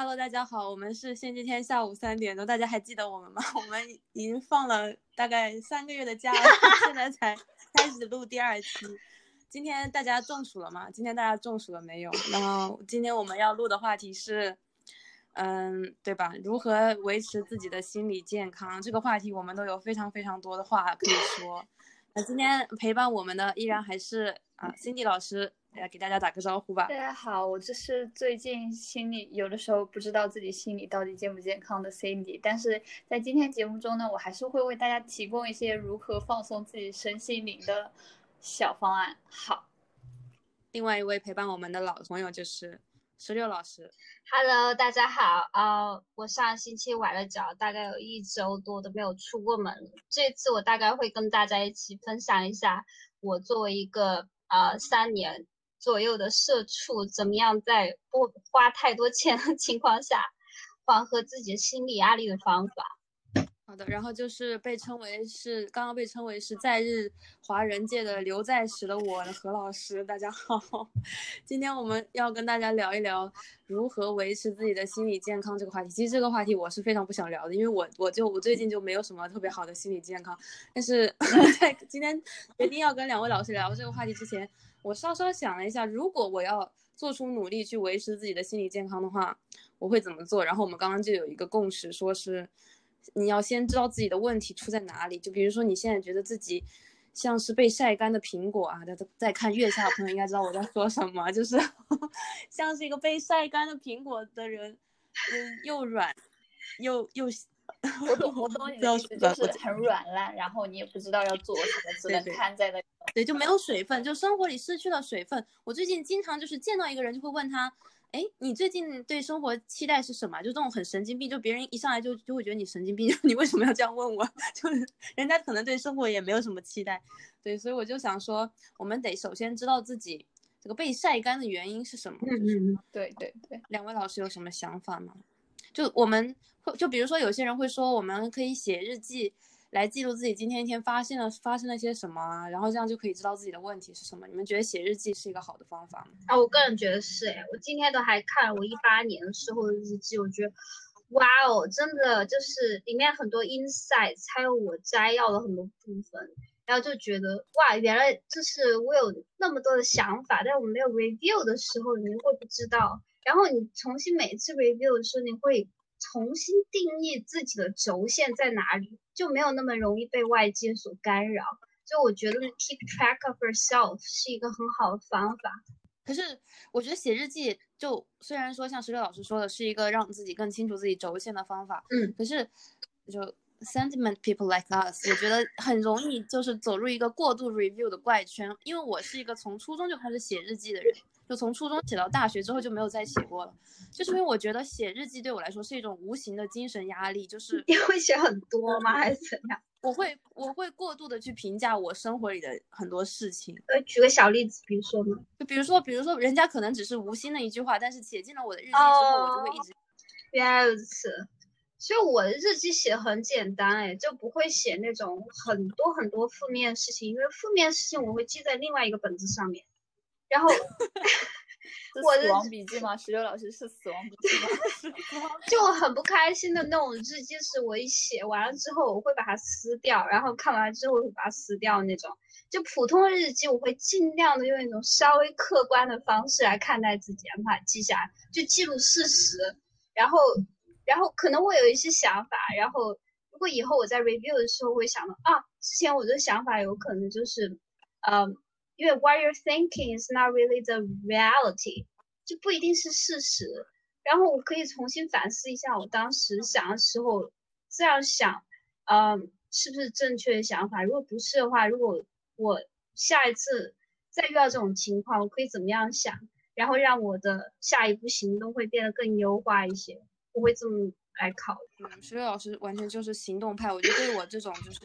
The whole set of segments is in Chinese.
Hello，大家好，我们是星期天下午三点钟，大家还记得我们吗？我们已经放了大概三个月的假了，现在才 开始录第二期。今天大家中暑了吗？今天大家中暑了没有？然后今天我们要录的话题是，嗯，对吧？如何维持自己的心理健康？这个话题我们都有非常非常多的话可以说。那今天陪伴我们的依然还是啊，Cindy 老师。来给大家打个招呼吧。大家好，我这是最近心里有的时候不知道自己心里到底健不健康的 Cindy，但是在今天节目中呢，我还是会为大家提供一些如何放松自己身心灵的小方案。好，另外一位陪伴我们的老朋友就是石榴老师。Hello，大家好。呃，我上星期崴了脚，大概有一周多都没有出过门。这次我大概会跟大家一起分享一下，我作为一个呃三年。左右的社畜怎么样在不花太多钱的情况下缓和自己心理压力的方法？好的，然后就是被称为是刚刚被称为是在日华人界的刘在石的我的何老师，大家好，今天我们要跟大家聊一聊如何维持自己的心理健康这个话题。其实这个话题我是非常不想聊的，因为我我就我最近就没有什么特别好的心理健康。但是 在今天决定要跟两位老师聊这个话题之前。我稍稍想了一下，如果我要做出努力去维持自己的心理健康的话，我会怎么做？然后我们刚刚就有一个共识，说是你要先知道自己的问题出在哪里。就比如说你现在觉得自己像是被晒干的苹果啊，在在看月下的朋友应该知道我在说什么，就是 像是一个被晒干的苹果的人，嗯，又软又又。我懂，我懂你的意思，就是很软烂，然后你也不知道要做什么，只能瘫在那。对，就没有水分，就生活里失去了水分。我最近经常就是见到一个人，就会问他，哎，你最近对生活期待是什么？就这种很神经病，就别人一上来就就会觉得你神经病，你为什么要这样问我？就是人家可能对生活也没有什么期待。对，所以我就想说，我们得首先知道自己这个被晒干的原因是什么。嗯嗯嗯，对对对。两位老师有什么想法吗？就我们会就比如说有些人会说，我们可以写日记来记录自己今天一天发现了发生了些什么，然后这样就可以知道自己的问题是什么。你们觉得写日记是一个好的方法吗？啊，我个人觉得是哎，我今天都还看了我一八年的时候的日记，我觉得哇哦，真的就是里面很多 insights，还有我摘要了很多部分，然后就觉得哇，原来就是我有那么多的想法，但我没有 review 的时候，你会不知道。然后你重新每次 review 的时候，你会重新定义自己的轴线在哪里，就没有那么容易被外界所干扰。就我觉得 keep track of yourself 是一个很好的方法。可是我觉得写日记，就虽然说像石榴老师说的是一个让自己更清楚自己轴线的方法，嗯，可是就 sentiment people like us，我觉得很容易就是走入一个过度 review 的怪圈。因为我是一个从初中就开始写日记的人。就从初中写到大学之后就没有再写过了，就是因为我觉得写日记对我来说是一种无形的精神压力。就是你会写很多吗，还是怎样？我会我会过度的去评价我生活里的很多事情。呃，举个小例子，比如说呢？就比如说，比如说人家可能只是无心的一句话，但是写进了我的日记之后，我就会一直。原来如此，所以我的日记写很简单，哎，就不会写那种很多很多负面事情，因为负面事情我会记在另外一个本子上面。然后，我的死亡笔记吗？石榴老师是死亡笔记吗？就我很不开心的那种日记，是我一写完了之后，我会把它撕掉，然后看完之后会把它撕掉那种。就普通日记，我会尽量的用一种稍微客观的方式来看待自己，把它记下来，就记录事实。然后，然后可能我有一些想法，然后如果以后我在 review 的时候会想到啊，之前我的想法有可能就是，嗯。因为 what you're thinking is not really the reality，就不一定是事实。然后我可以重新反思一下我当时想的时候这样想，嗯，是不是正确的想法？如果不是的话，如果我下一次再遇到这种情况，我可以怎么样想？然后让我的下一步行动会变得更优化一些。我会这么来考虑。嗯，石榴老师完全就是行动派。我觉得对我这种就是。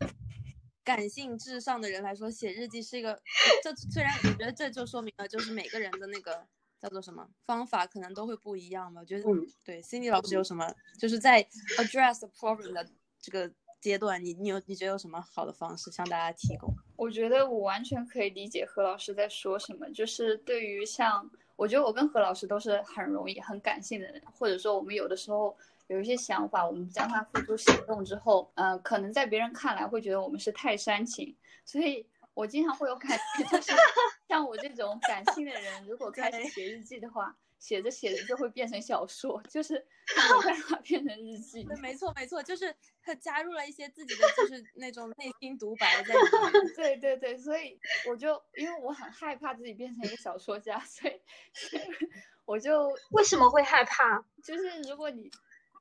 感性至上的人来说，写日记是一个，这虽然我觉得这就说明了，就是每个人的那个叫做什么方法可能都会不一样吧。我觉得，对，Cindy 老师有什么，就是在 address problem 的这个阶段，你你有你觉得有什么好的方式向大家提供？我觉得我完全可以理解何老师在说什么，就是对于像我觉得我跟何老师都是很容易很感性的人，或者说我们有的时候有一些想法，我们将它付诸行动之后，嗯，可能在别人看来会觉得我们是太煽情，所以我经常会有感觉，就是像我这种感性的人，如果开始写日记的话。写着写着就会变成小说，就是没办法变成日记。对，没 错没错，就是他加入了一些自己的，就是那种内心独白在里面。对对对，所以我就因为我很害怕自己变成一个小说家，所以我就为什么会害怕？就是如果你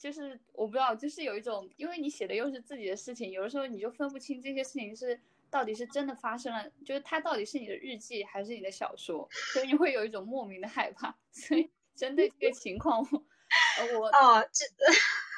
就是我不知道，就是有一种，因为你写的又是自己的事情，有的时候你就分不清这些事情是。到底是真的发生了，就是它到底是你的日记还是你的小说，所以你会有一种莫名的害怕。所以针对这个情况，我我哦，这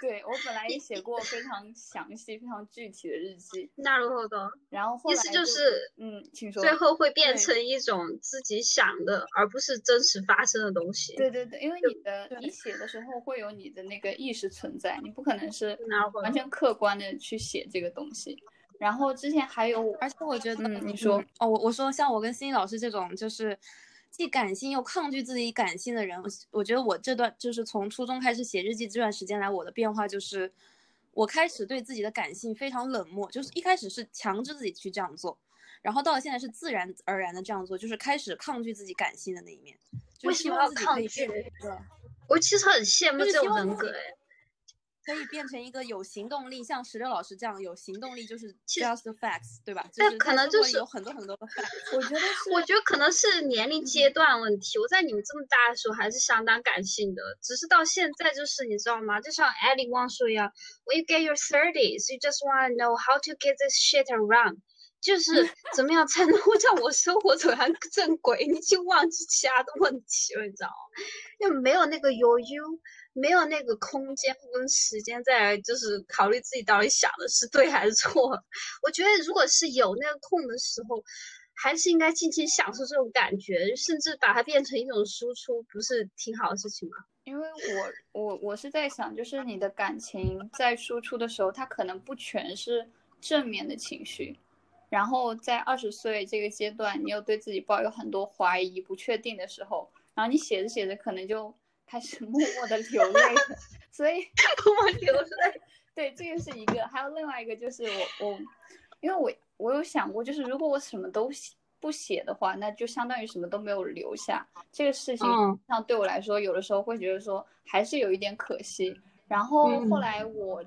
对我本来也写过非常详细、非常具体的日记。那如何的？然后后来就是嗯，请说。最后会变成一种自己想的，而不是真实发生的东西。对对对，因为你的你写的时候会有你的那个意识存在，你不可能是完全客观的去写这个东西。然后之前还有，而且我觉得，嗯，你说哦，我我说像我跟心怡老师这种，就是既感性又抗拒自己感性的人，我我觉得我这段就是从初中开始写日记这段时间来，我的变化就是，我开始对自己的感性非常冷漠，就是一开始是强制自己去这样做，然后到了现在是自然而然的这样做，就是开始抗拒自己感性的那一面。为什么要抗拒？我其实很羡慕这种人格哎。可以变成一个有行动力，像石榴老师这样有行动力，就是 just facts，对吧？但可能就是有很多很多的 facts。我觉得，我觉得可能是年龄阶段问题。我在你们这么大的时候还是相当感性的，只是到现在就是你知道吗？就像 Ellie Wang 说一样，When you get your thirties, you just wanna know how to get this shit around，就是 怎么样才能够让我生活走上正轨，你就忘记其他的问题了，你知道吗？就没有那个 you you。没有那个空间跟时间再来，就是考虑自己到底想的是对还是错。我觉得，如果是有那个空的时候，还是应该尽情享受这种感觉，甚至把它变成一种输出，不是挺好的事情吗？因为我我我是在想，就是你的感情在输出的时候，它可能不全是正面的情绪，然后在二十岁这个阶段，你又对自己抱有很多怀疑、不确定的时候，然后你写着写着，可能就。开始 默默的流泪，所以 默默流泪。对，这个是一个，还有另外一个就是我我，因为我我有想过，就是如果我什么都不写的话，那就相当于什么都没有留下。这个事情上对我来说，有的时候会觉得说还是有一点可惜。然后后来我。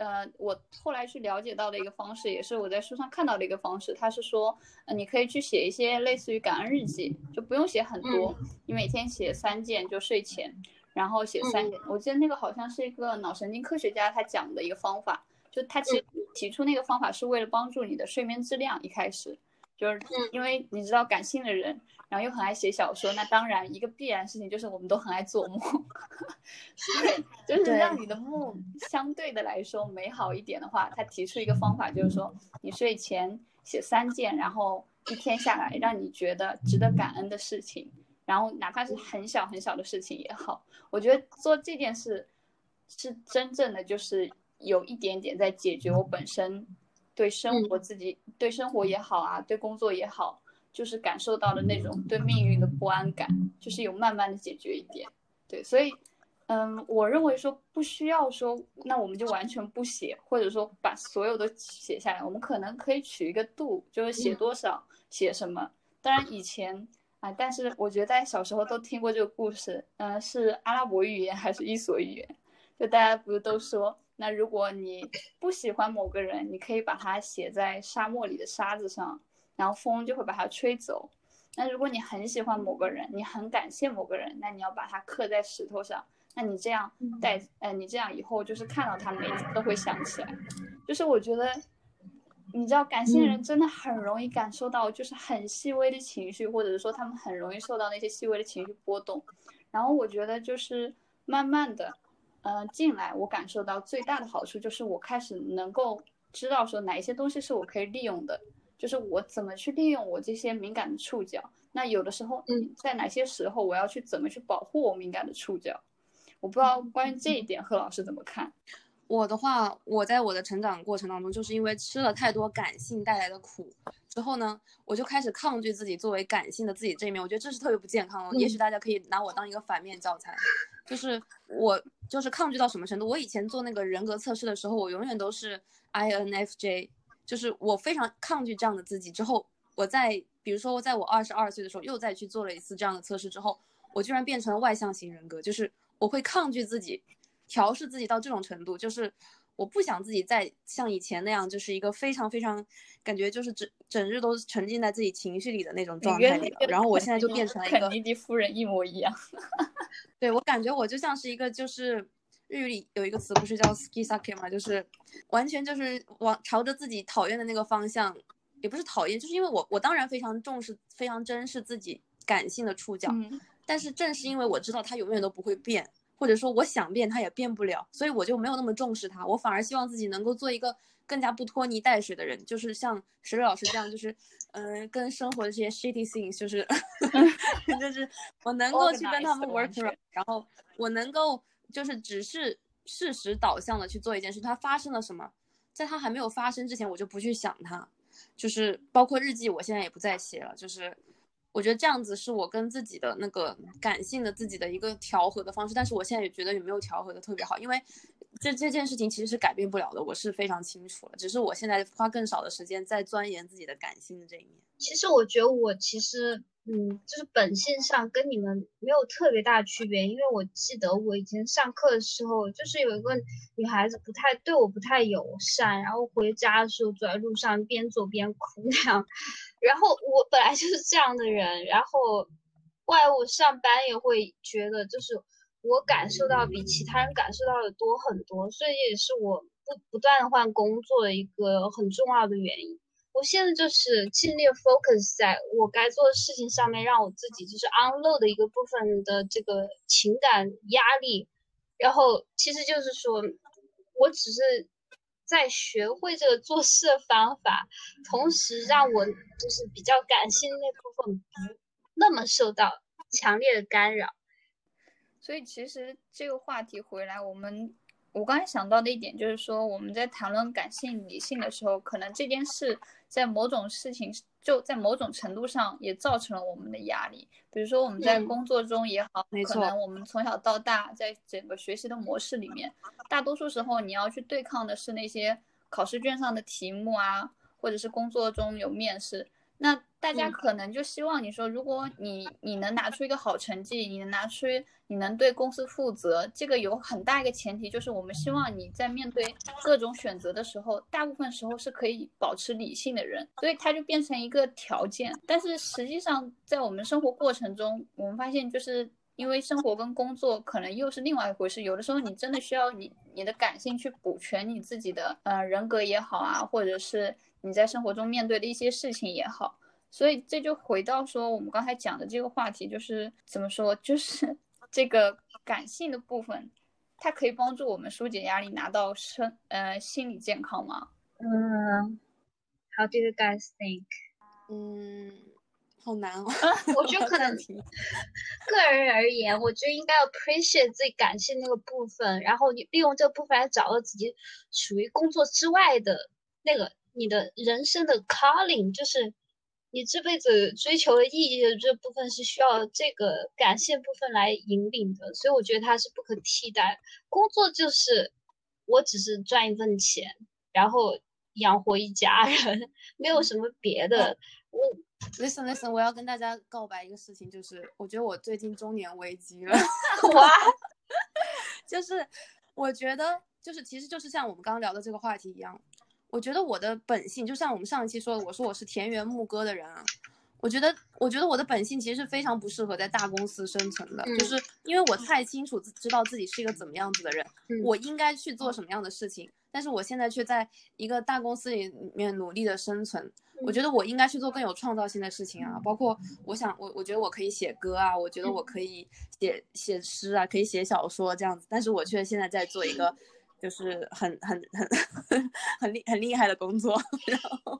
呃，我后来去了解到的一个方式，也是我在书上看到的一个方式。他是说，呃，你可以去写一些类似于感恩日记，就不用写很多，你每天写三件，就睡前，然后写三件。我记得那个好像是一个脑神经科学家他讲的一个方法，就他其实提出那个方法是为了帮助你的睡眠质量。一开始就是因为你知道感性的人。然后又很爱写小说，那当然一个必然事情就是我们都很爱做梦，对，就是让你的梦相对的来说美好一点的话，他提出一个方法，就是说你睡前写三件，然后一天下来让你觉得值得感恩的事情，然后哪怕是很小很小的事情也好，我觉得做这件事是真正的就是有一点点在解决我本身对生活自己对生活也好啊，对工作也好。就是感受到的那种对命运的不安感，就是有慢慢的解决一点，对，所以，嗯，我认为说不需要说，那我们就完全不写，或者说把所有都写下来，我们可能可以取一个度，就是写多少写什么。当然以前啊，但是我觉得大家小时候都听过这个故事，嗯，是阿拉伯语言还是伊索语言？就大家不是都说，那如果你不喜欢某个人，你可以把它写在沙漠里的沙子上。然后风就会把它吹走。那如果你很喜欢某个人，你很感谢某个人，那你要把它刻在石头上。那你这样带，呃，你这样以后就是看到他每次都会想起来。就是我觉得，你知道，感性人真的很容易感受到，就是很细微的情绪，或者是说他们很容易受到那些细微的情绪波动。然后我觉得就是慢慢的，呃，进来，我感受到最大的好处就是我开始能够知道说哪一些东西是我可以利用的。就是我怎么去利用我这些敏感的触角？那有的时候，嗯，在哪些时候我要去怎么去保护我敏感的触角？我不知道关于这一点，贺老师怎么看？我的话，我在我的成长过程当中，就是因为吃了太多感性带来的苦之后呢，我就开始抗拒自己作为感性的自己这一面。我觉得这是特别不健康的。也许大家可以拿我当一个反面教材，就是我就是抗拒到什么程度？我以前做那个人格测试的时候，我永远都是 INFJ，就是我非常抗拒这样的自己。之后我在比如说我在我二十二岁的时候又再去做了一次这样的测试之后，我居然变成了外向型人格，就是我会抗拒自己。调试自己到这种程度，就是我不想自己再像以前那样，就是一个非常非常感觉就是整整日都沉浸在自己情绪里的那种状态里了。然后我现在就变成了一个肯尼迪夫人一模一样。对我感觉我就像是一个就是日语里有一个词不是叫 ski sake 嘛，就是完全就是往朝着自己讨厌的那个方向，也不是讨厌，就是因为我我当然非常重视非常珍视自己感性的触角，但是正是因为我知道它永远都不会变。或者说我想变，他也变不了，所以我就没有那么重视他。我反而希望自己能够做一个更加不拖泥带水的人，就是像石榴老师这样，就是，嗯，跟生活的这些 shitty things，就是，就是我能够去跟他们 work around，然后我能够就是只是事实导向的去做一件事，它发生了什么，在它还没有发生之前，我就不去想它，就是包括日记，我现在也不再写了，就是。我觉得这样子是我跟自己的那个感性的自己的一个调和的方式，但是我现在也觉得也没有调和的特别好，因为这这件事情其实是改变不了的，我是非常清楚了，只是我现在花更少的时间在钻研自己的感性的这一面。其实我觉得我其实。嗯，就是本性上跟你们没有特别大的区别，因为我记得我以前上课的时候，就是有一个女孩子不太对我不太友善，然后回家的时候走在路上边走边哭那样，然后我本来就是这样的人，然后后来我上班也会觉得，就是我感受到比其他人感受到的多很多，所以也是我不不断的换工作的一个很重要的原因。我现在就是尽力 focus 在我该做的事情上面，让我自己就是 unload 的一个部分的这个情感压力，然后其实就是说，我只是在学会这个做事的方法，同时让我就是比较感性那部分不那么受到强烈的干扰。所以其实这个话题回来，我们。我刚才想到的一点就是说，我们在谈论感性、理性的时候，可能这件事在某种事情就在某种程度上也造成了我们的压力。比如说我们在工作中也好，可能我们从小到大在整个学习的模式里面，大多数时候你要去对抗的是那些考试卷上的题目啊，或者是工作中有面试。那大家可能就希望你说，如果你你能拿出一个好成绩，你能拿出你能对公司负责，这个有很大一个前提，就是我们希望你在面对各种选择的时候，大部分时候是可以保持理性的人，所以它就变成一个条件。但是实际上，在我们生活过程中，我们发现就是因为生活跟工作可能又是另外一回事，有的时候你真的需要你你的感性去补全你自己的呃人格也好啊，或者是。你在生活中面对的一些事情也好，所以这就回到说我们刚才讲的这个话题，就是怎么说，就是 这个感性的部分，它可以帮助我们疏解压力，拿到身呃心理健康吗？嗯，How do you guys think？嗯，好难哦。我觉得可能 个人而言，我觉得应该要 appreciate 自己感性那个部分，然后你利用这个部分来找到自己属于工作之外的那个。你的人生的 calling 就是你这辈子追求的意义的这部分是需要这个感谢部分来引领的，所以我觉得它是不可替代。工作就是我只是赚一份钱，然后养活一家人，没有什么别的。我 listen listen，我要跟大家告白一个事情，就是我觉得我最近中年危机了。哇，就是我觉得就是其实就是像我们刚刚聊的这个话题一样。我觉得我的本性就像我们上一期说的，我说我是田园牧歌的人啊。我觉得，我觉得我的本性其实是非常不适合在大公司生存的，就是因为我太清楚知道自己是一个怎么样子的人，我应该去做什么样的事情。但是我现在却在一个大公司里面努力的生存。我觉得我应该去做更有创造性的事情啊，包括我想，我我觉得我可以写歌啊，我觉得我可以写写诗啊，可以写小说这样子。但是我却现在在做一个。就是很很很 很厉很厉害的工作，然后，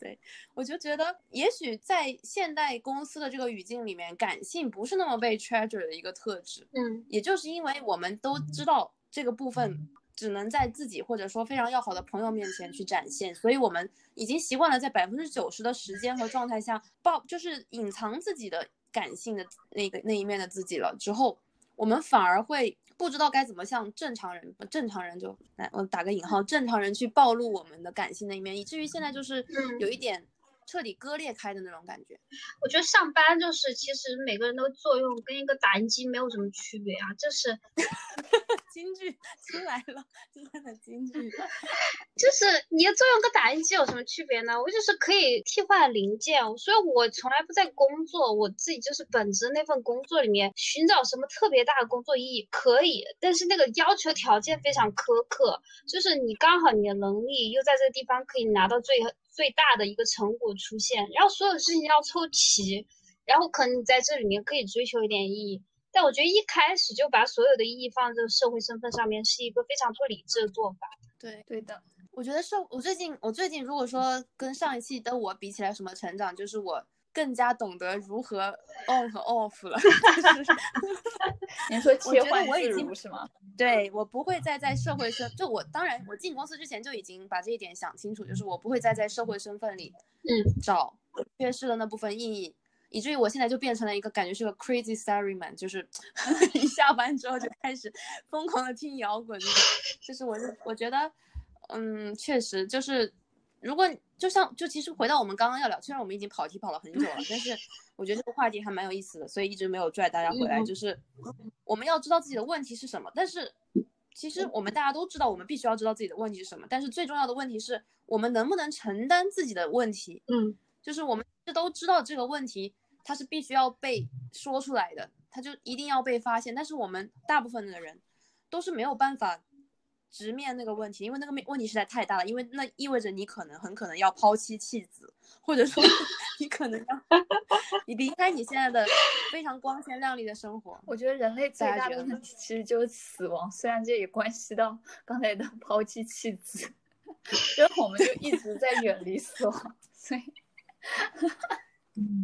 对我就觉得，也许在现代公司的这个语境里面，感性不是那么被 treasure 的一个特质。嗯，也就是因为我们都知道这个部分。只能在自己或者说非常要好的朋友面前去展现，所以我们已经习惯了在百分之九十的时间和状态下暴，就是隐藏自己的感性的那个那一面的自己了。之后，我们反而会不知道该怎么向正常人，正常人就来我打个引号，正常人去暴露我们的感性的一面，以至于现在就是有一点。彻底割裂开的那种感觉，我觉得上班就是其实每个人的作用跟一个打印机没有什么区别啊，这是京剧出来了，今天的京剧，就是你的作用跟打印机有什么区别呢？我就是可以替换零件，所以我从来不在工作，我自己就是本职那份工作里面寻找什么特别大的工作意义，可以，但是那个要求条件非常苛刻，就是你刚好你的能力又在这个地方可以拿到最。最大的一个成果出现，然后所有事情要凑齐，然后可能你在这里面可以追求一点意义，但我觉得一开始就把所有的意义放在社会身份上面，是一个非常不理智的做法。对，对的。我觉得是，我最近，我最近如果说跟上一期的我比起来，什么成长，就是我。更加懂得如何 on 和 off 了。你说切换自如是吗？对我不会再在社会身，就我当然我进公司之前就已经把这一点想清楚，就是我不会再在社会身份里，嗯，找缺失的那部分意义，以至于我现在就变成了一个感觉是个 crazy salaryman，就是一下班之后就开始疯狂的听摇滚，就是我是我觉得，嗯，确实就是。如果就像就其实回到我们刚刚要聊，虽然我们已经跑题跑了很久了，但是 我觉得这个话题还蛮有意思的，所以一直没有拽大家回来。就是我们要知道自己的问题是什么，但是其实我们大家都知道，我们必须要知道自己的问题是什么。但是最重要的问题是我们能不能承担自己的问题？嗯，就是我们都知道这个问题它是必须要被说出来的，它就一定要被发现。但是我们大部分的人都是没有办法。直面那个问题，因为那个问题实在太大了，因为那意味着你可能很可能要抛妻弃子，或者说 你可能要 你离开你现在的非常光鲜亮丽的生活。我觉得人类最大的问题其实就是死亡，虽然这也关系到刚才的抛妻弃子，因为我们就一直在远离死亡，所以，嗯，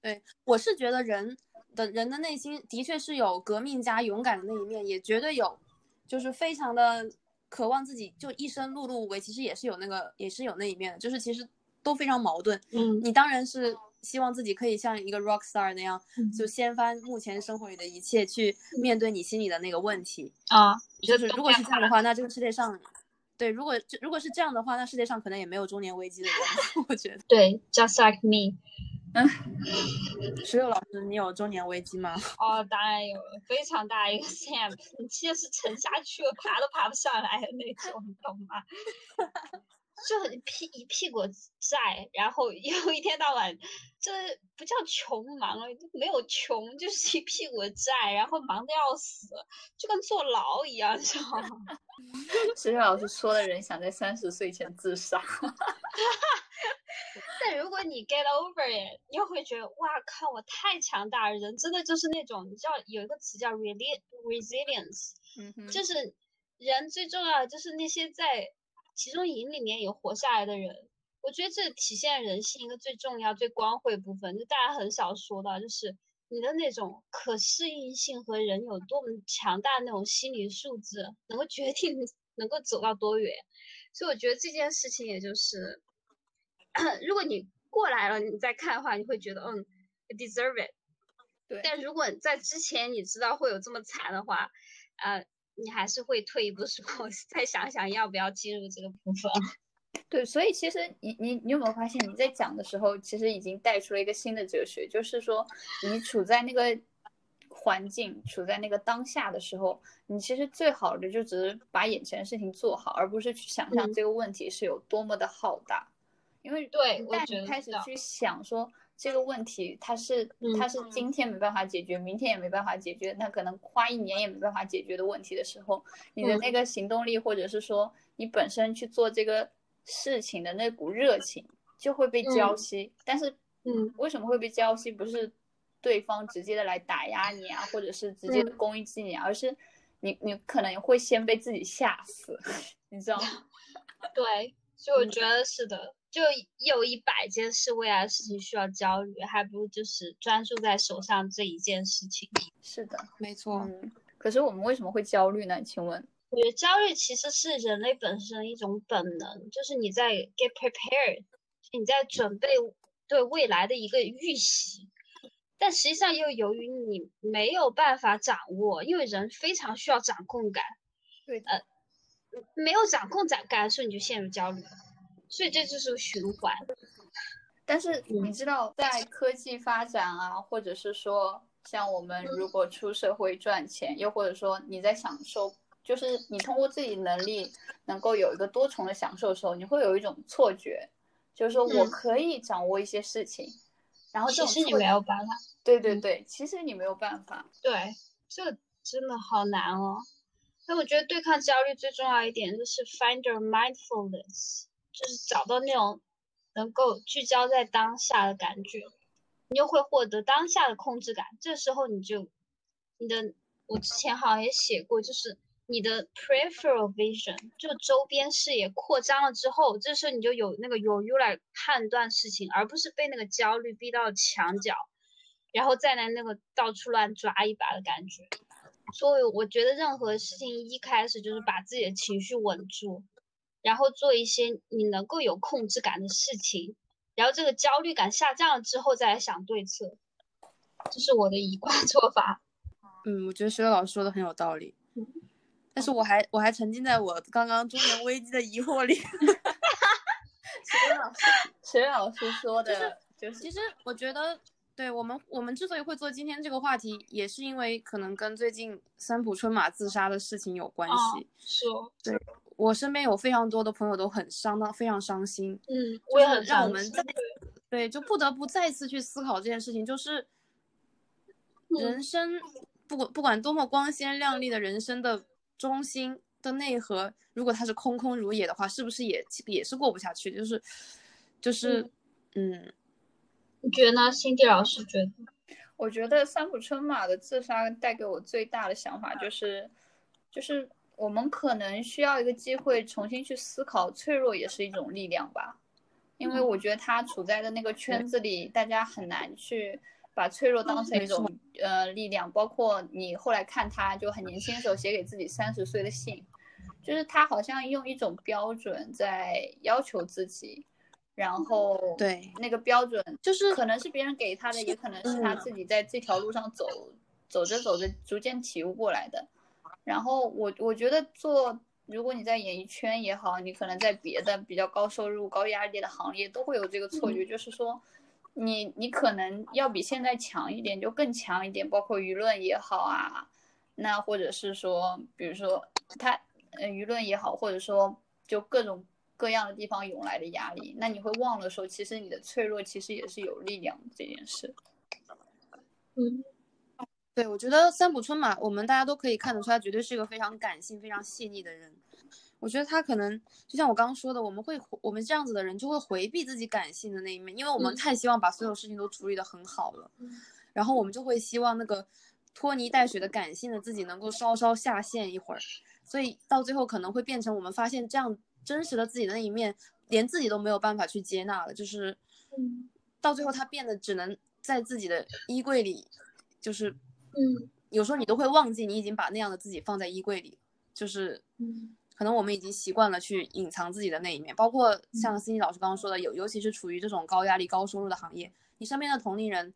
对，我是觉得人的人的内心的确是有革命家勇敢的那一面，也绝对有。就是非常的渴望自己就一生碌碌无为，其实也是有那个也是有那一面的，就是其实都非常矛盾。嗯，你当然是希望自己可以像一个 rock star 那样，就掀翻目前生活里的一切，去面对你心里的那个问题啊。就是如果是这样的话，那这个世界上，对，如果如果是这样的话，那世界上可能也没有中年危机的人，我觉得。对，just like me。嗯，石榴老师，你有中年危机吗？哦，当然有，非常大一个 Sam，你其实是沉下去了，爬都爬不上来的那种，你懂吗？就很屁一屁股债，然后又一天到晚，这不叫穷忙了，没有穷，就是一屁股债，然后忙的要死，就跟坐牢一样，你知道吗？石榴老师说的人想在三十岁前自杀。但如果你 get over it，你又会觉得哇靠，我太强大了。人真的就是那种，你知道有一个词叫 resilience，嗯就是人最重要的就是那些在集中营里面有活下来的人。我觉得这体现人性一个最重要、最光辉部分，就大家很少说到，就是你的那种可适应性和人有多么强大那种心理素质，能够决定能够走到多远。所以我觉得这件事情也就是。如果你过来了，你再看的话，你会觉得嗯，deserve it。对。但如果在之前你知道会有这么惨的话，呃，你还是会退一步说，再想想要不要进入这个部分。对，所以其实你你你有没有发现，你在讲的时候，其实已经带出了一个新的哲学，就是说，你处在那个环境，处在那个当下的时候，你其实最好的就只是把眼前的事情做好，而不是去想象这个问题是有多么的浩大。因为对，一旦你开始去想说这个问题，它是它是今天没办法解决，明天也没办法解决，那可能花一年也没办法解决的问题的时候，你的那个行动力，或者是说你本身去做这个事情的那股热情就会被浇熄。但是，嗯，为什么会被浇熄？不是对方直接的来打压你啊，或者是直接的攻击你，而是你你可能会先被自己吓死，你知道吗？对，所以我觉得是的。就有一百件事，未来的事情需要焦虑，还不如就是专注在手上这一件事情。是的，没错。可是我们为什么会焦虑呢？请问，我觉得焦虑其实是人类本身一种本能，就是你在 get prepared，你在准备对未来的一个预习。但实际上又由于你没有办法掌握，因为人非常需要掌控感，对，呃，没有掌控感感的时候，你就陷入焦虑，所以这就是个循环。但是你知道，在科技发展啊，或者是说像我们如果出社会赚钱，又或者说你在享受，就是你通过自己能力能够有一个多重的享受的时候，你会有一种错觉，就是说我可以掌握一些事情。然后其实你没有办法，对对对，其实你没有办法，对，这真的好难哦。那我觉得对抗焦虑最重要一点就是 find your mindfulness，就是找到那种能够聚焦在当下的感觉，你就会获得当下的控制感。这时候你就，你的，我之前好像也写过，就是。你的 peripheral vision 就周边视野扩张了之后，这时候你就有那个有 you 来判断事情，而不是被那个焦虑逼到墙角，然后再来那个到处乱抓一把的感觉。所以我觉得任何事情一开始就是把自己的情绪稳住，然后做一些你能够有控制感的事情，然后这个焦虑感下降了之后再来想对策，这是我的一贯 做法。嗯，我觉得石榴老师说的很有道理。但是我还我还沉浸在我刚刚中年危机的疑惑里。陈老师，陈老师说的，就是其实我觉得，对我们我们之所以会做今天这个话题，也是因为可能跟最近三浦春马自杀的事情有关系。是，对我身边有非常多的朋友都很伤到非常伤心。嗯，我也很让我们再对，就不得不再次去思考这件事情，就是人生不管不管多么光鲜亮丽的人生的。中心的内核，如果它是空空如也的话，是不是也也是过不下去？就是，就是，嗯，你觉得呢？辛迪老师觉得？我觉得三浦春马的自杀带给我最大的想法就是，就是我们可能需要一个机会重新去思考，脆弱也是一种力量吧。因为我觉得他处在的那个圈子里，大家很难去。把脆弱当成一种呃力量，包括你后来看他就很年轻的时候写给自己三十岁的信，就是他好像用一种标准在要求自己，然后对那个标准就是可能是别人给他的，也可能是他自己在这条路上走走着走着逐渐体悟过来的。然后我我觉得做如果你在演艺圈也好，你可能在别的比较高收入高压力的行业都会有这个错觉，就是说。你你可能要比现在强一点，就更强一点，包括舆论也好啊，那或者是说，比如说他，呃，舆论也好，或者说就各种各样的地方涌来的压力，那你会忘了说，其实你的脆弱其实也是有力量的这件事。嗯，对，我觉得三浦春马，我们大家都可以看得出来，绝对是一个非常感性、非常细腻的人。我觉得他可能就像我刚刚说的，我们会我们这样子的人就会回避自己感性的那一面，因为我们太希望把所有事情都处理得很好了，然后我们就会希望那个拖泥带水的感性的自己能够稍稍下线一会儿，所以到最后可能会变成我们发现这样真实的自己的那一面，连自己都没有办法去接纳了，就是到最后他变得只能在自己的衣柜里，就是嗯，有时候你都会忘记你已经把那样的自己放在衣柜里，就是嗯。可能我们已经习惯了去隐藏自己的那一面，包括像欣欣老师刚刚说的，有尤其是处于这种高压力、高收入的行业，你身边的同龄人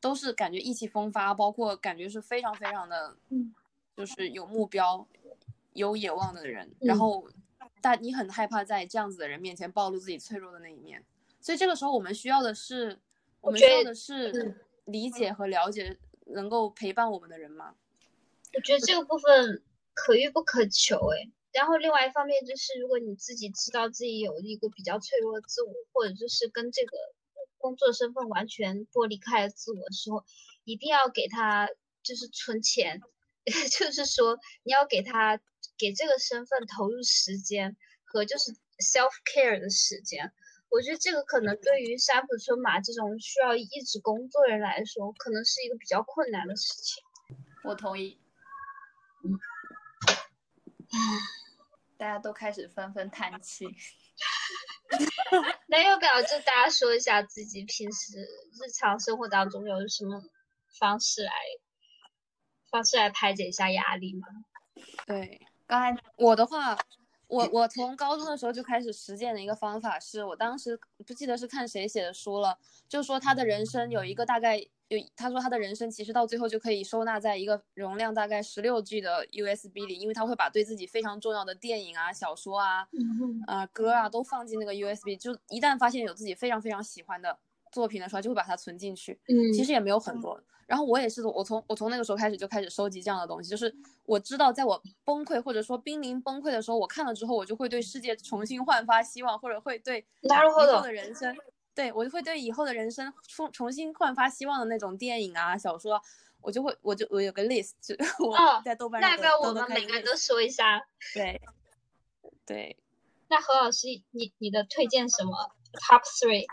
都是感觉意气风发，包括感觉是非常非常的，就是有目标、有野望的人。然后，但你很害怕在这样子的人面前暴露自己脆弱的那一面，所以这个时候我们需要的是，我们需要的是理解和了解能够陪伴我们的人吗？我觉得这个部分可遇不可求，哎。然后另外一方面就是，如果你自己知道自己有一个比较脆弱的自我，或者就是跟这个工作身份完全剥离开的自我的时候，一定要给他就是存钱，就是说你要给他给这个身份投入时间和就是 self care 的时间。我觉得这个可能对于山浦春马这种需要一直工作人来说，可能是一个比较困难的事情。我同意。嗯。大家都开始纷纷叹气。那要不要就大家说一下自己平时日常生活当中有什么方式来方式来排解一下压力吗？对，刚才我的话，我我从高中的时候就开始实践的一个方法是，我当时不记得是看谁写的书了，就说他的人生有一个大概有，他说他的人生其实到最后就可以收纳在一个容量大概十六 G 的 USB 里，因为他会把对自己非常重要的电影啊、小说啊、啊歌啊都放进那个 USB，就一旦发现有自己非常非常喜欢的作品的时候，就会把它存进去。嗯，其实也没有很多。然后我也是，我从我从那个时候开始就开始收集这样的东西，就是我知道，在我崩溃或者说濒临崩溃的时候，我看了之后，我就会对世界重新焕发希望，或者会对以后的人生，对我就会对以后的人生重重新焕发希望的那种电影啊、小说，我就会我就我有个 list，就 我在豆瓣上。那个我们每个人都说一下。对，对。那何老师，你你的推荐什么 top three？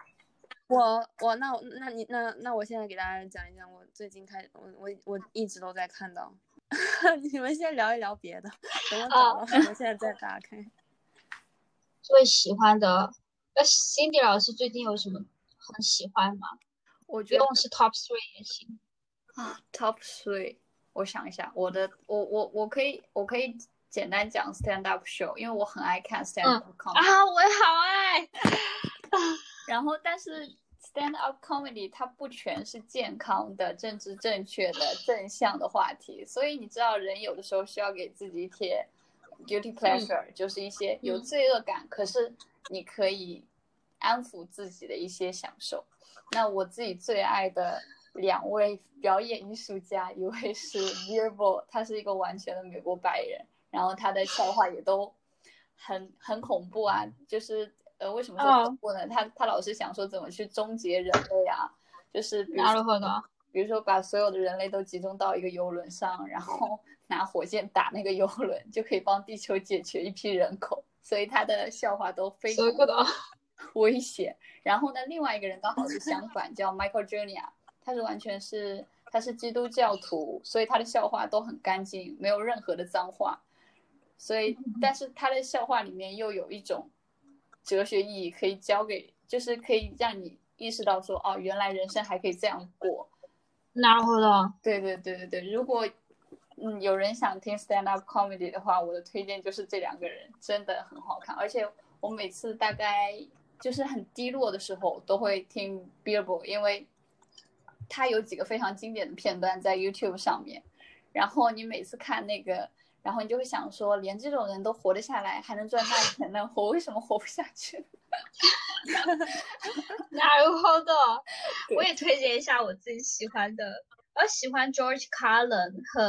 我我那那你那那我现在给大家讲一讲，我最近开我我我一直都在看到，你们先聊一聊别的，等我找了，我现在再打开。最喜欢的，那 Cindy 老师最近有什么很喜欢吗？我觉得是 top three 也行。啊，top three，我想一下，我的我我我可以我可以简单讲 stand up show，因为我很爱看 stand up comedy。啊，我也好爱。然后，但是 stand up comedy 它不全是健康的、政治正确的、正向的话题，所以你知道，人有的时候需要给自己一些 guilty pleasure，就是一些有罪恶感，可是你可以安抚自己的一些享受。那我自己最爱的两位表演艺术家，一位是 Beerbo，他是一个完全的美国白人，然后他的笑话也都很很恐怖啊，就是。呃，为什么说恐怖呢？他他老是想说怎么去终结人类啊，就是比如说，比如说把所有的人类都集中到一个游轮上，然后 拿火箭打那个游轮，就可以帮地球解决一批人口。所以他的笑话都非常 危险。然后呢，另外一个人刚好是相反，叫 Michael Junior，他是完全是他是基督教徒，所以他的笑话都很干净，没有任何的脏话。所以，但是他的笑话里面又有一种。哲学意义可以教给，就是可以让你意识到说，哦，原来人生还可以这样过。なるほど。对对对对对，如果嗯有人想听 stand up comedy 的话，我的推荐就是这两个人，真的很好看。而且我每次大概就是很低落的时候，都会听 Billboard，因为他有几个非常经典的片段在 YouTube 上面。然后你每次看那个。 然后你就会想说，连这种人都活得下来，还能赚大钱呢？我为什么活不下去？なるほど。我也推荐一下我自己喜欢的，我喜欢 George Carlin 和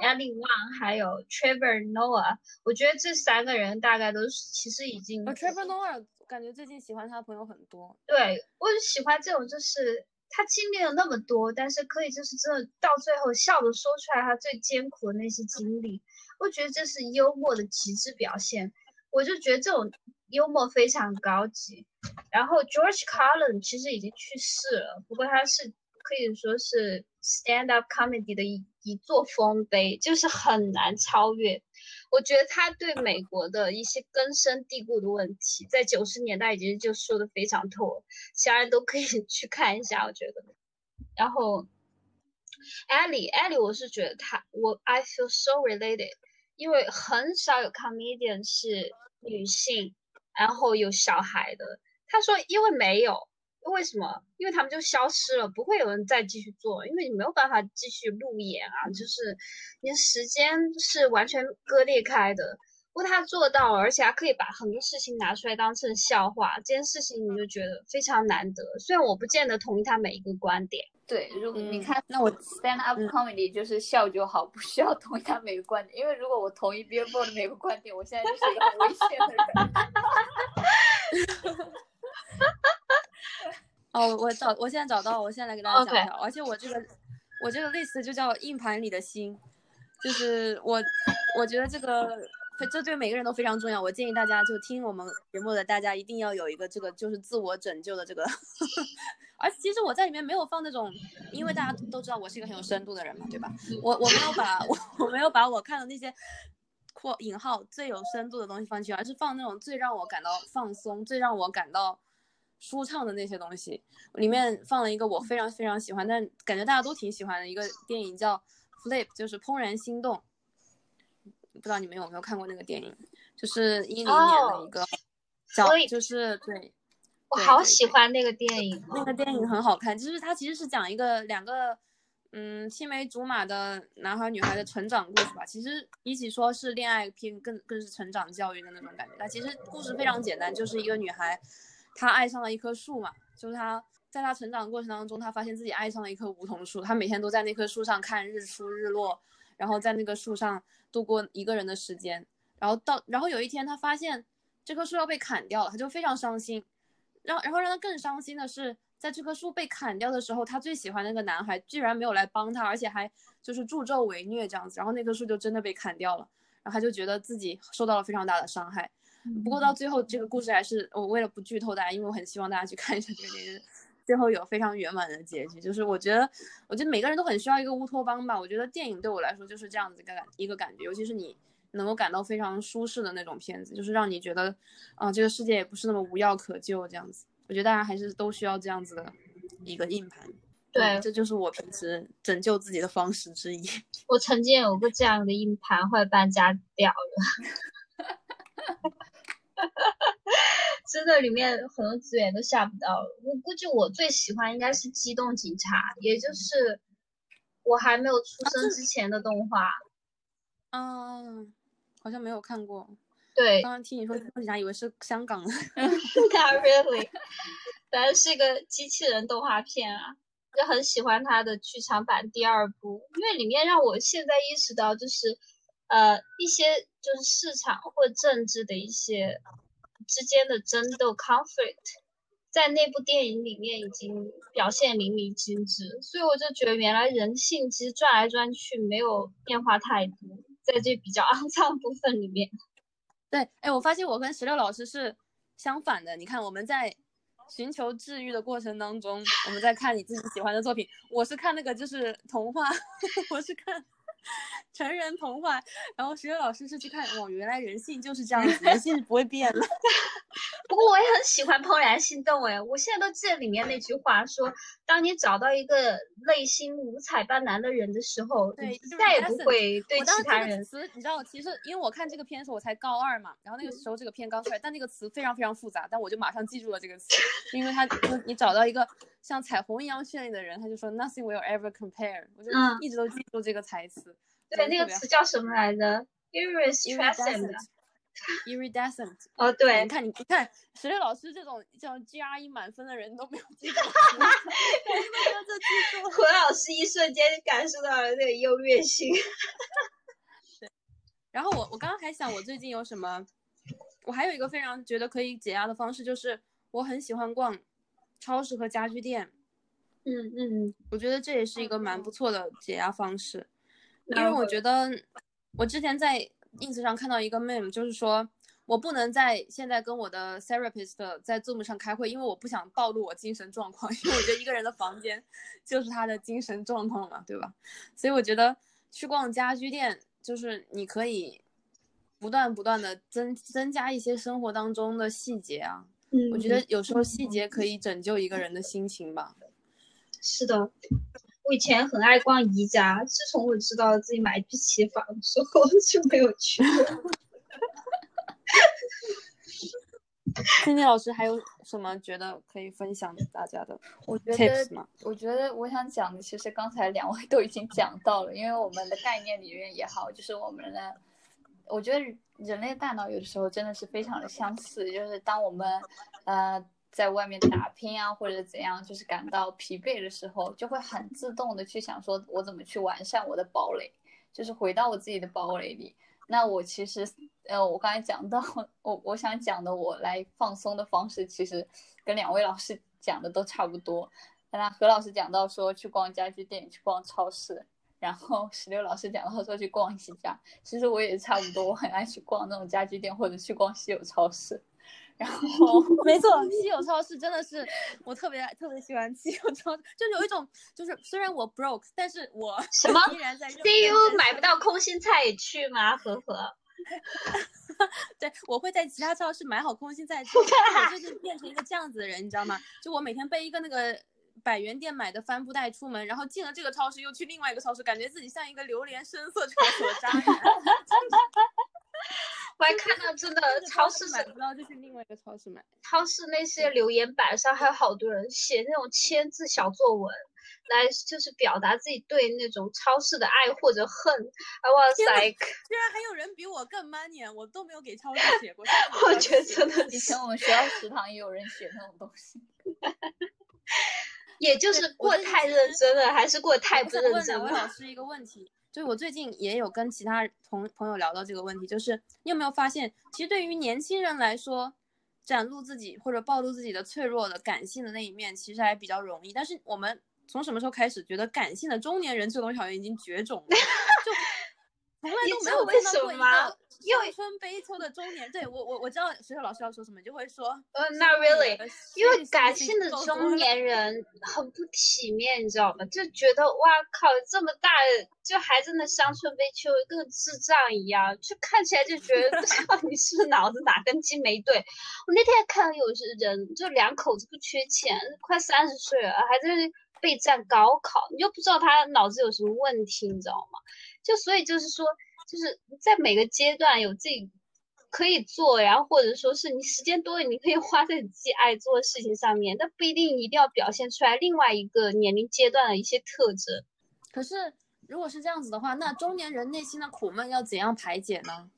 Ellie Wang，还有 Trevor Noah。我觉得这三个人大概都是其实已经。Trevor Noah 感觉最近喜欢他的朋友很多。对，我喜欢这种就是。他经历了那么多，但是可以就是真的到最后笑着说出来他最艰苦的那些经历， 我觉得这是幽默的极致表现。我就觉得这种幽默非常高级。然后 George Carlin 其实已经去世了，不过他是可以说是 stand up comedy 的一一座丰碑，就是很难超越。我觉得他对美国的一些根深蒂固的问题，在九十年代已经就说的非常透了，其他人都可以 去看一下。我觉得，然后，Ellie，Ellie，我是觉得他，我 I feel so related，因为很少有 comedian 是女性，然后有小孩的。他说，因为没有。为什么？因为他们就消失了，不会有人再继续做，因为你没有办法继续路演啊，就是你的时间是完全割裂开的。不过他做到了，而且还可以把很多事情拿出来当成笑话，这件事情你就觉得非常难得。虽然我不见得同意他每一个观点，对，如果你看，那我 stand up comedy 就是笑就好，不需要同意他每个观点，因为如果我同意 Billboard 的每个观点，我现在就是一个很危险的人。哦，我找，我现在找到，我现在来给大家讲一下。而且我这个，我这个 list 就叫硬盘里的心，就是我，我觉得这个，这对每个人都非常重要。我建议大家就听我们节目的，大家一定要有一个这个，就是自我拯救的这个。而其实我在里面没有放那种，因为大家都知道我是一个很有深度的人嘛，对吧？我我没有把 我我没有把我看的那些括引号最有深度的东西放进去，而是放那种最让我感到放松、最让我感到。舒畅的那些东西，里面放了一个我非常非常喜欢，但感觉大家都挺喜欢的一个电影，叫《Flip》，就是《怦然心动》。不知道你们有没有看过那个电影，就是一零年的一个叫，所以就是对我好喜欢那个电影哦。那个电影很好看，就是它其实是讲一个两个嗯青梅竹马的男孩女孩的成长故事吧。其实比起说是恋爱片，更更是成长教育的那种感觉。它其实故事非常简单，就是一个女孩她爱上了一棵树嘛，就是她在她成长过程当中，她发现自己爱上了一棵梧桐树，她每天都在那棵树上看日出日落，然后在那个树上度过一个人的时间。然后到然后有一天，他发现这棵树要被砍掉了，他就非常伤心。然后，然后让他更伤心的是，在这棵树被砍掉的时候，他最喜欢那个男孩居然没有来帮他，而且还就是助纣为虐这样子。然后那棵树就真的被砍掉了，然后他就觉得自己受到了非常大的伤害。不过到最后，这个故事还是我为了不剧透大家，因为我很希望大家去看一下这个电影，最后有非常圆满的结局。就是我觉得，我觉得每个人都很需要一个乌托邦吧。我觉得电影对我来说就是这样子一个感一个感觉，尤其是你能够感到非常舒适的那种片子，就是让你觉得，啊、这个世界也不是那么无药可救这样子。我觉得大家还是都需要这样子的一个硬盘。对嗯这就是我平时拯救自己的方式之一。我曾经有过这样的硬盘，后来搬家掉了。真的，里面很多资源都下不到了。我估计我最喜欢应该是《机动警察》，也就是我还没有出生之前的动画。嗯，好像没有看过。对刚刚听你说《机动警察》，以为是香港的。Not really，反正是一个机器人动画片啊，就很喜欢它的剧场版第二部，因为里面让我现在意识到，就是呃一些就是市场或政治的一些之间的争斗 conflict，在那部电影里面已经表现淋漓尽致，所以我就觉得原来人性其实转来转去没有变化太多，在这比较 肮脏部分里面。对，哎，我发现我跟石榴老师是相反的。你看，我们在寻求治愈的过程当中，我们在看你自己喜欢的作品。我是看那个就是童话，我是看 成人童话，然后石榴老师是去看，哦，原来人性就是这样子，人性是不会变的。不过我也很喜欢《怦然心动》哎，我现在都记得里面那句话说，当你找到一个内心五彩斑斓的人的时候，对就是你再也不会对其他人。词，你知道，其实因为我看这个片的时候我才高二嘛，然后那个时候这个片刚出来，但那个词非常非常复杂，但我就马上记住了这个词，因为他你找到一个像彩虹一样绚丽的人，他就说 nothing will ever compare，我就嗯一直都记住这个台词。对，那个词叫什么来着 i r r e s t r e s s a n t iridescent，哦，对你，看你你看石榴老师这种叫 GRE 满分的人都没有记住这个词，我他妈就记住。何老师一瞬间感受到了那个优越性。然后我我刚刚还想，我最近有什么？我还有一个非常觉得可以解压的方式，就是我很喜欢逛超市和家居店。嗯嗯，我觉得这也是一个蛮不错的解压方式，因为我觉得我之前在 ins 上看到一个 meme，就是说我不能在现在跟我的 therapist 在 zoom 上开会，因为我不想暴露我精神状况，因为我觉得一个人的房间就是他的精神状况嘛，对吧？所以我觉得去逛家居店，就是你可以不断不断的增增加一些生活当中的细节啊，嗯，我觉得有时候细节可以拯救一个人的心情吧。是的。我以前很爱逛宜家，自从我知道自己买不起房之后，就没有去过。欣欣老师还有什么觉得可以分享给大家的我觉得？我觉得我想讲的，其实刚才两位 都已经讲到了，因为我们的概念里面也好，就是我们的，我觉得人类大脑有的时候真的是非常的相似，就是当我们呃在外面打拼啊或者怎样，就是感到疲惫的时候，就会很自动的去想说，我怎么去完善我的堡垒，就是回到我自己的堡垒里。那我其实，呃，我刚才讲到，我我想讲的，我来放松的方式，其实跟两位老师讲的都差不多。那何老师讲到说去逛家居店、去逛超市，然后石榴老师讲到说去逛宜家，其实我也差不多，我很爱去逛那种家居店或者去逛稀有超市。然后 没错，稀有超市真的是我特别特别喜欢稀有超市，就有一种就是虽然我 broke，但是我什么依然在 CU 买不到空心菜也去吗？呵呵，对，我会在其他超市买好空心菜吃。我最近变成一个这样子的人，你知道吗？就我每天背一个那个百元店买的帆布袋出门，然后进了这个超市又去另外一个超市，感觉自己像一个流连声色场所的渣男。我还看到真的超市买不到就去另外一个超市买。超市那些留言板上还有好多人写那种签字小作文，来就是表达自己对那种超市的爱或者恨。啊哇塞！居然还有人比我更 money，我都没有给超市写过。我觉得真的，以前我们学校食堂也有人写那种东西。也就是过太认真了，还是过太不认真了？问老师一个问题。就是我最近也有跟其他同朋友聊到这个问题，就是你有没有发现，其实对于年轻人来说，展露自己或者暴露自己的脆弱的感性的那一面，其实还比较容易。但是我们从什么时候开始觉得感性的中年人这东西好像已经绝种了？就从来都没有见到过一个。伤春悲秋的中年，对我我我知道学校老师要说什么，就会说，呃，Not really，因为感性的中年人很不体面，你知道吗？就觉得哇靠，这么大就还在那伤春悲秋，跟智障一样，就看起来就觉得不知道你是不是脑子哪根筋没对。我那天看到有人就两口子不缺钱，快三十岁了还在备战高考，你就不知道他脑子有什么问题，你知道吗？就所以就是说。就是在每个阶段有自己可以做，然后或者说是你时间多了，你可以花在你自己爱做的事情上面，但不一定一定要表现出来另外一个年龄阶段的一些特质。可是如果是这样子的话，那中年人内心的苦闷要怎样排解呢？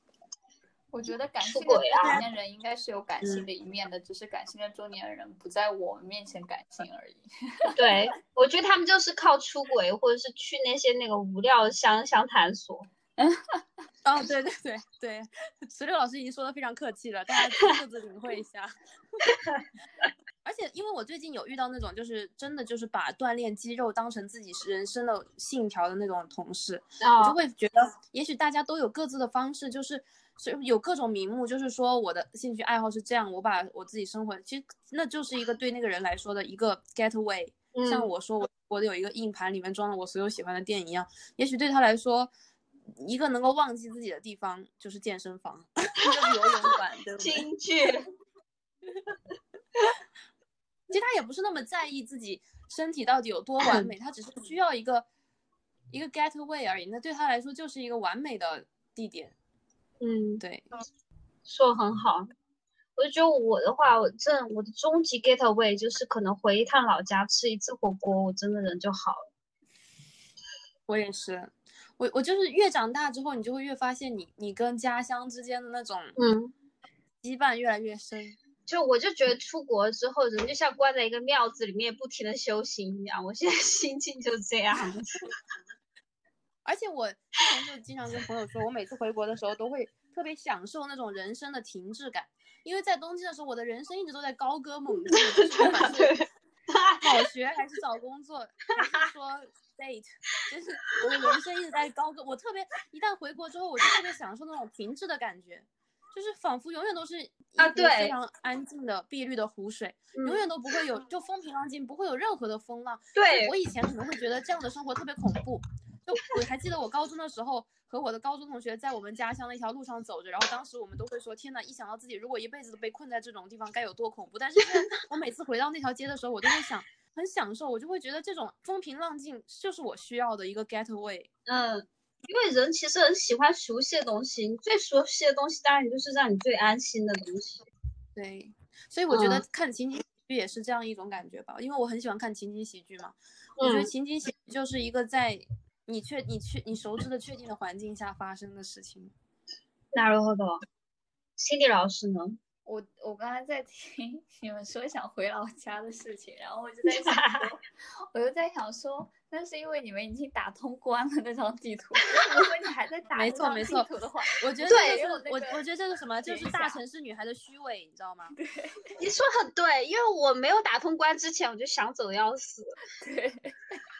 我觉得感性的中年人应该是有感性的一面的，只是感性的中年人不在我们面前感性而已。对，我觉得他们就是靠出轨，或者是去那些那个无料相相谈所。哦，对对对对，石榴老师已经说的非常客气了，大家各自领会一下。而且，因为我最近有遇到那种，就是真的就是把锻炼肌肉当成自己人生的信条的那种同事，我就会觉得，也许大家都有各自的方式，就是有各种名目，就是说我的兴趣爱好是这样，我把我自己生活，其实那就是一个对那个人来说的一个 getaway。像我说我我有一个硬盘，里面装了我所有喜欢的电影一样，也许对他来说。一个能够忘记自己的地方就是健身房，一个游泳馆，对不对？京剧。其实他也不是那么在意自己身体到底有多完美，他只是需要一个一个 getaway 而已。那对他来说就是一个完美的地点。嗯，对，说的很好。我就觉得我的话，我这我的终极 getaway 就是可能回一趟老家吃一次火锅，我真的人就好了。我也是。我我就是越长大之后，你就会越发现你你跟家乡之间的那种嗯羁绊越来越深。就我就觉得出国之后，人就像关在一个庙子里面不停的修行一样。我现在心境就这样。而且我之前就经常跟朋友说，我每次回国的时候都会特别享受那种人生的停滞感，因为在东京的时候，我的人生一直都在高歌猛进，不管是考学还是找工作，还是说。date，就是我的人生一直在高歌，我特别一旦回国之后，我就特别享受那种停滞的感觉，就是仿佛永远都是啊，对，非常安静的碧绿的湖水，永远都不会有就风平浪静，不会有任何的风浪。对我以前可能会觉得这样的生活特别恐怖，就我还记得我高中的时候和我的高中同学在我们家乡的一条路上走着，然后当时我们都会说天呐，一想到自己如果一辈子都被困在这种地方该有多恐怖。但是 我每次回到那条街的时候，我都会想。很享受，我就会觉得这种风平浪静就是我需要的一个 getaway。嗯，因为人其实很喜欢熟悉的东西，你最熟悉的东西当然就是让你最安心的东西。对，所以我觉得看情景喜剧也是这样一种感觉吧，因为我很喜欢看情景喜剧嘛。我觉得情景喜剧就是一个在你确你确你熟知的确定的环境下发生的事情。なるほど。Cindy 老师呢？我我刚才在听你们说想回老家的事情，然后我就在想，我就在想说，那是因为你们已经打通关了那张地图。如果你还在打没错没错图的话，我觉得对，我我觉得这是什么？就是大城市女孩的虚伪，你知道吗？对，你说很对，因为我没有打通关之前，我就想走要死。对，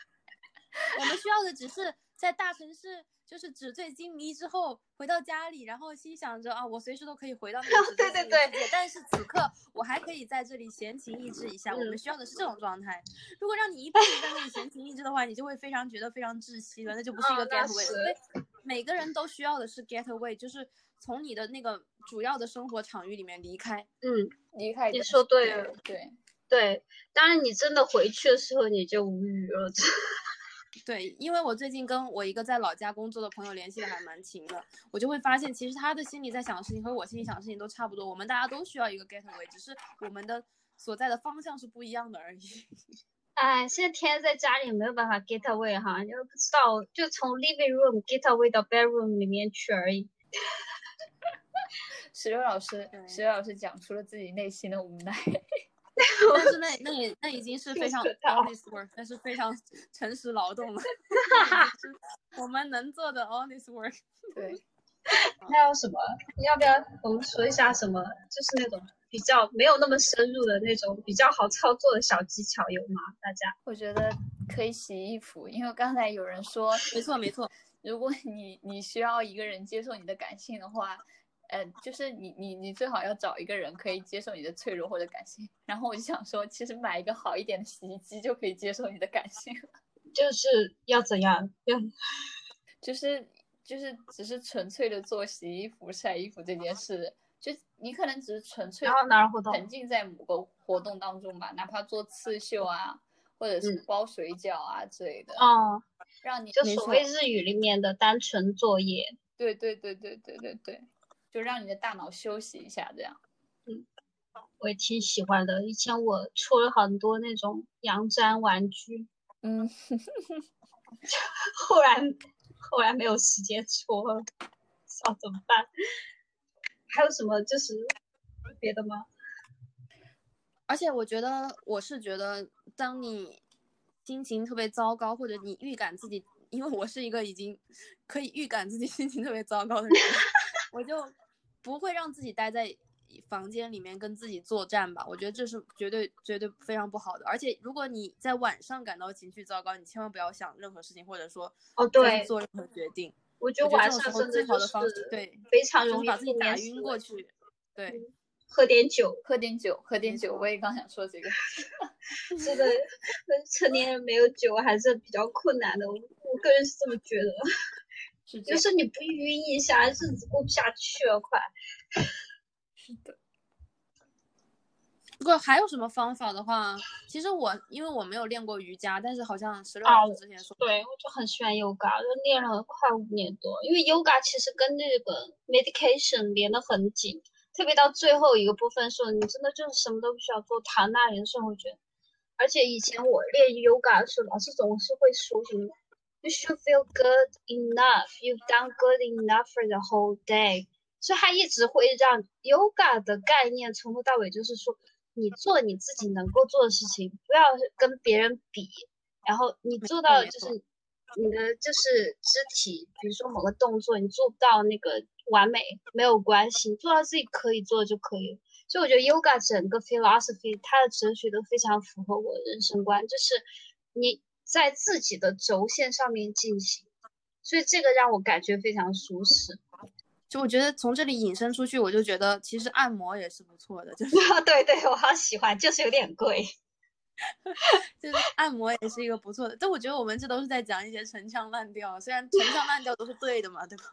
我们需要的只是在大城市。就是纸醉金迷之后回到家里，然后心想着啊，我随时都可以回到那个 纸醉金迷的世界。但是此刻我还可以在这里闲情逸致一下。我们需要的是这种状态。如果让你一辈子在那里闲情逸致的话，你就会非常觉得非常窒息了，那就不是一个 getaway。所以每个人都需要的是 getaway，就是从你的那个主要的生活场域里面离开。嗯，离开。你说对了，对。对，当然你真的回去的时候你就无语了。对，因为我最近跟我一个在老家工作的朋友联系的还蛮勤的，我就会发现，其实他的心里在想的事情和我心里想的事情都差不多，我们大家都需要一个 getaway，只是我们的所在的方向是不一样的而已。哎，现在天天在家里没有办法 get away 哈，就不知道就从 living room get away 到 bedroom 里面去而已。石榴老师，石榴老师讲出了自己内心的无奈。但是 那那也那已经是非常 honest work，那是非常诚实劳动了。我们能做的 honest work。对。还有什么？你要不要我们说一下什么？就是那种比较没有那么深入的那种比较好操作的小技巧有吗？大家？我觉得可以洗衣服，因为刚才有人说，没错没错。如果你你需要一个人接受你的感性的话。呃，就是你你你最好要找一个人可以接受你的脆弱或者感性。然后我就想说，其实买一个好一点的洗衣机就可以接受你的感性了。就是要怎样？要就是就是只是纯粹的做洗衣服、晒衣服这件事，就你可能只是纯粹沉浸在某个活动当中吧，哪怕做刺绣啊，或者是包水饺啊之类的。哦，让你就所谓日语里面的单纯作业。对对对对对对对。就让你的大脑休息一下，这样。嗯，我也挺喜欢的。以前我戳了很多那种羊毡玩具，嗯，后来后来没有时间戳了，道怎么办？还有什么就是别的吗？而且我觉得，我是觉得，当你心情特别糟糕，或者你预感自己，因为我是一个已经可以预感自己心情特别糟糕的人，我就。不会让自己待在房间里面跟自己作战吧？我觉得这是绝对绝对非常不好的。而且如果你在晚上感到情绪糟糕，你千万不要想任何事情，或者说哦对做任何决定。我觉得晚上最好的方式对非常容易把自己打晕过去。对，喝点酒，喝点酒，喝点酒。我也刚想说这个。是的，成年人没有酒还是比较困难的。我个人是这么觉得。就是你不晕一下，日子过不下去了，快。是的。如果还有什么方法的话，其实我因为我没有练过瑜伽，但是好像石榴老师之前说，对，我就很喜欢 yoga，就练了快五年多。因为 yoga 其实跟那个 medication 连得很紧，特别到最后一个部分时候，你真的就是什么都不需要做，躺那里的时候，我觉得。而且以前我练 yoga 的时候，老师总是会说什么。You should feel good enough. You've done good enough for the whole day. 所以他一直会让 yoga 的概念从头到尾就是说，你做你自己能够做的事情，不要跟别人比。然后你做到就是你的就是肢体，比如说某个动作你做不到那个完美没有关系，你做到自己可以做就可以了。所以我觉得 yoga 整个 philosophy 它的哲学都非常符合我的人生观，就是你。在自己的轴线上面进行，所以这个让我感觉非常舒适。就我觉得从这里引申出去，我就觉得其实按摩也是不错的。就是 对对，我好喜欢，就是有点贵。就是按摩也是一个不错的。但我觉得我们这都是在讲一些陈腔滥调，虽然陈腔滥调都是对的嘛，对吧？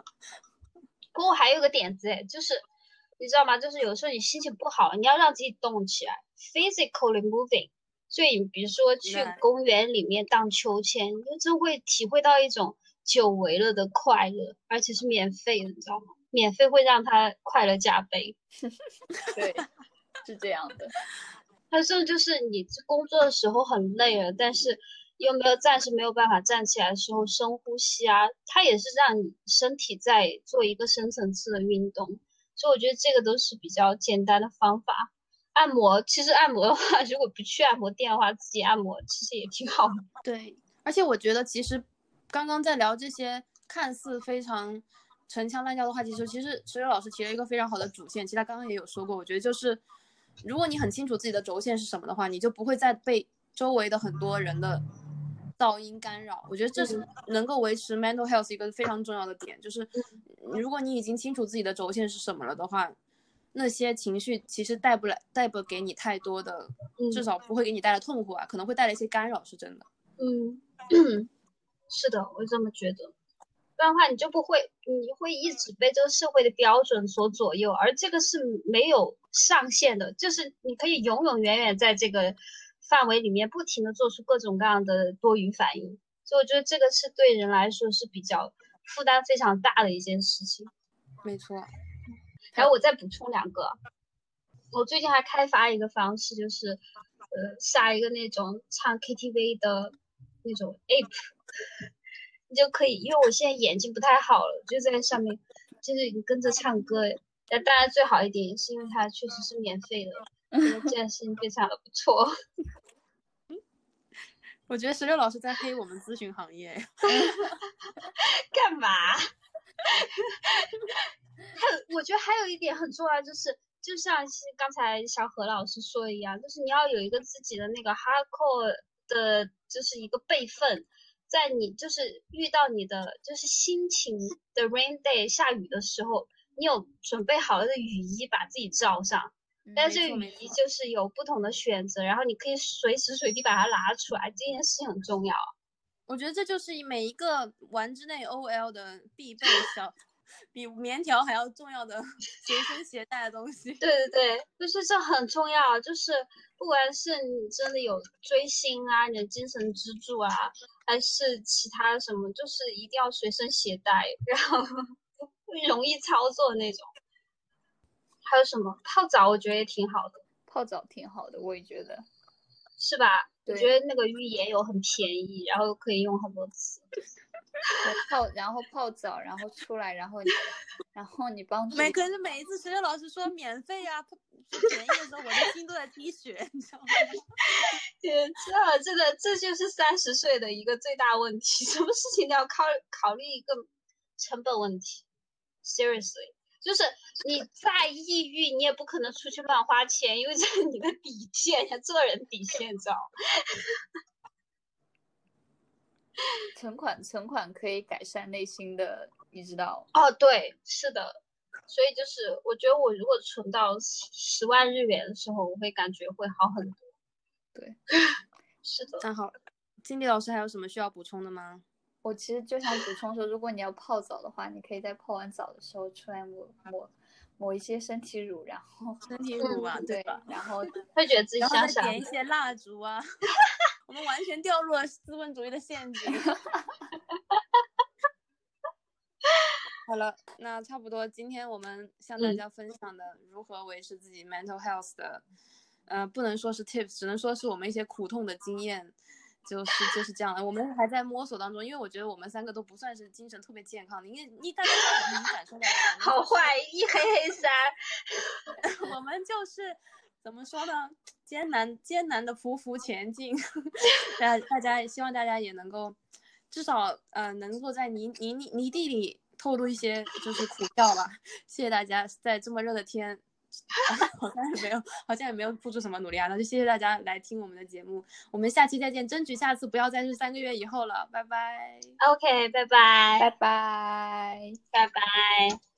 不过还有个点子哎，就是你知道吗？就是有时候你心情不好，你要让自己动起来，physically moving。所以，比如说去公园里面荡秋千，就真会体会到一种久违了的快乐，而且是免费的，你知道吗？免费会让他快乐加倍。对，是这样的。他说，就是你工作的时候很累了，但是又没有暂时没有办法站起来的时候，深呼吸啊，它也是让你身体在做一个深层次的运动。所以我觉得这个都是比较简单的方法。按摩其实按摩的话，如果不去按摩店的话，自己按摩其实也挺好的。对，而且我觉得其实刚刚在聊这些看似非常陈腔滥调的话，题时候其实石榴老师提了一个非常好的主线，其实他刚刚也有说过，我觉得就是如果你很清楚自己的轴线是什么的话，你就不会再被周围的很多人的噪音干扰。我觉得这是能够维持 mental health 一个非常重要的点，就是如果你已经清楚自己的轴线是什么了的话。那些情绪其实带不来，带不给你太多的，至少不会给你带来痛苦啊，可能会带来一些干扰，是真的。嗯，是的，我这么觉得。不然的话你就不会，你会一直被这个社会的标准所左右，而这个是没有上限的，就是你可以永永远远在这个范围里面不停的做出各种各样的多余反应，所以我觉得这个是对人来说是比较负担非常大的一件事情。没错，还有我再补充两个，我最近还开发一个方式，就是呃下一个那种唱 KTV 的那种 app。你就可以，因为我现在眼睛不太好了，就在上面，就是你跟着唱歌。但当然最好一点，也是因为它确实是免费的，这件事情非常的不错。我觉得石榴老师在黑我们咨询行业。干嘛？还有，我觉得还有一点很重要，就是就像是刚才小何老师说的一样，就是你要有一个自己的那个 hardcore 的，就是一个备份。在你就是遇到你的就是心情的 rain day 下雨的时候，你有准备好了的雨衣把自己罩上，但是这个雨衣就是有不同的选择，然后你可以随时随地把它拿出来，这件事情很重要。我觉得这就是每一个玩之内 OL 的必备小。比棉条还要重要的 随身携带的东西。对对对，就是这很重要。就是不管是你真的有追星啊，你的精神支柱啊，还是其他什么，就是一定要随身携带，然后 容易操作那种。还有什么泡澡？我觉得也挺好的。泡澡挺好的，我也觉得，是吧？我觉得那个浴盐有很便宜，然后可以用很多次。泡，然后泡澡，然后出来，然后你，然后你帮助。每可是每一次石榴老师说免费啊，不便宜的时候，我的心都在滴血，你知道吗？天，这这个这就是三十岁的一个最大问题，什么事情都要考考虑一个成本问题。Seriously，就是你再抑郁，你也不可能出去乱花钱，因为这是你的底线，做人底线，你知道吗？存款，存款可以改善内心的，你知道？哦，对，是的，所以就是我觉得我如果存到十万日元的时候，我会感觉会好很多。对，是的。那好，金迪老师还有什么需要补充的吗？我其实就想补充说，如果你要泡澡的话，你可以在泡完澡的时候出来抹抹抹一些身体乳，然后身体乳啊，对吧？然后会觉得自己香香。点一些蜡烛啊。我们完全掉入了资本主义的陷阱。好了，那差不多，今天我们向大家分享的如何维持自己 mental health 的，呃，不能说是 tips，只能说是我们一些苦痛的经验，就是就是这样的。我们还在摸索当中，因为我觉得我们三个都不算是精神特别健康的，因为你大家能感受到好坏一黑黑三，我们就是。怎么说呢？艰难艰难的匍匐前进，大大家希望大家也能够，至少呃能够在泥泥泥泥地里透露一些就是苦笑吧。谢谢大家，在这么热的天，好像也没有好像也没有付出什么努力啊。那就谢谢大家来听我们的节目，我们下期再见，争取下次不要再是三个月以后了，拜拜。OK，拜拜，拜拜，拜拜。